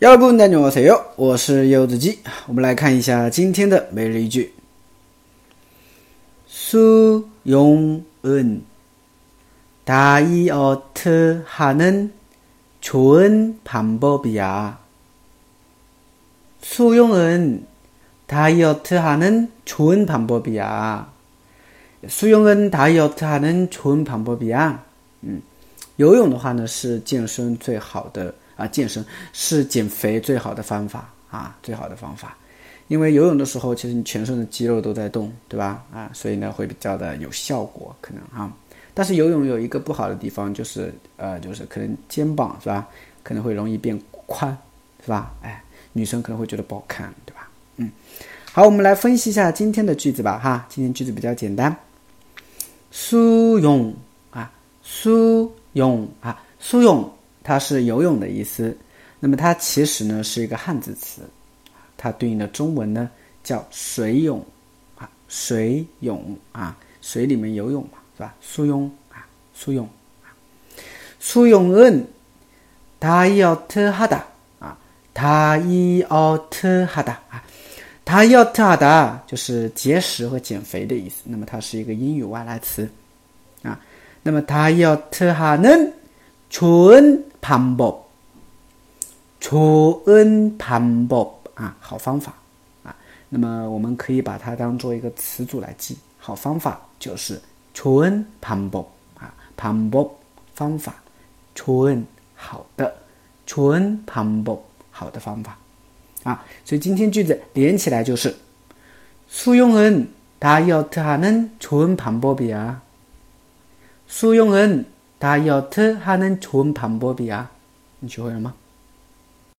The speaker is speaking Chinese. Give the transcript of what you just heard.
여러분 안녕하세요. 我是柚子鸡.我们来看一下今天的每日一句. 수용은 다이어트 하는 좋은 방법이야. 수용은 다이어트 하는 좋은 방법이야. 수용은 다이어트 하는 좋은 방법이야. 嗯，游泳的话呢是健身最好的 啊，健身是减肥最好的方法啊，最好的方法。因为游泳的时候，其实你全身的肌肉都在动，对吧？啊，所以呢会比较的有效果，可能啊。但是游泳有一个不好的地方，就是呃，就是可能肩膀是吧，可能会容易变宽，是吧？哎，女生可能会觉得不好看，对吧？嗯，好，我们来分析一下今天的句子吧，哈，今天句子比较简单。苏泳啊，苏泳啊，苏泳。它是游泳的意思，那么它其实呢是一个汉字词，它对应的中文呢叫水泳啊，水泳啊，水里面游泳嘛，是吧？苏泳啊，苏泳啊，苏泳恩，他要特哈达啊，他要特哈达啊，他要特哈达就是节食和减肥的意思，那么它是一个英语外来词啊，那么他要特哈能。纯 방 법， 좋은방법啊，好方法啊。那么我们可以把它当做一个词组来记。好方法就是좋은방 법， 啊，방 법， 方法，좋은好的，좋은방 법， 好的方法啊。所以今天句子连起来就是수용은다이어트하는좋은방법이 야。 수용은 다이어트 하는 좋은 방법이야. 你学会了吗？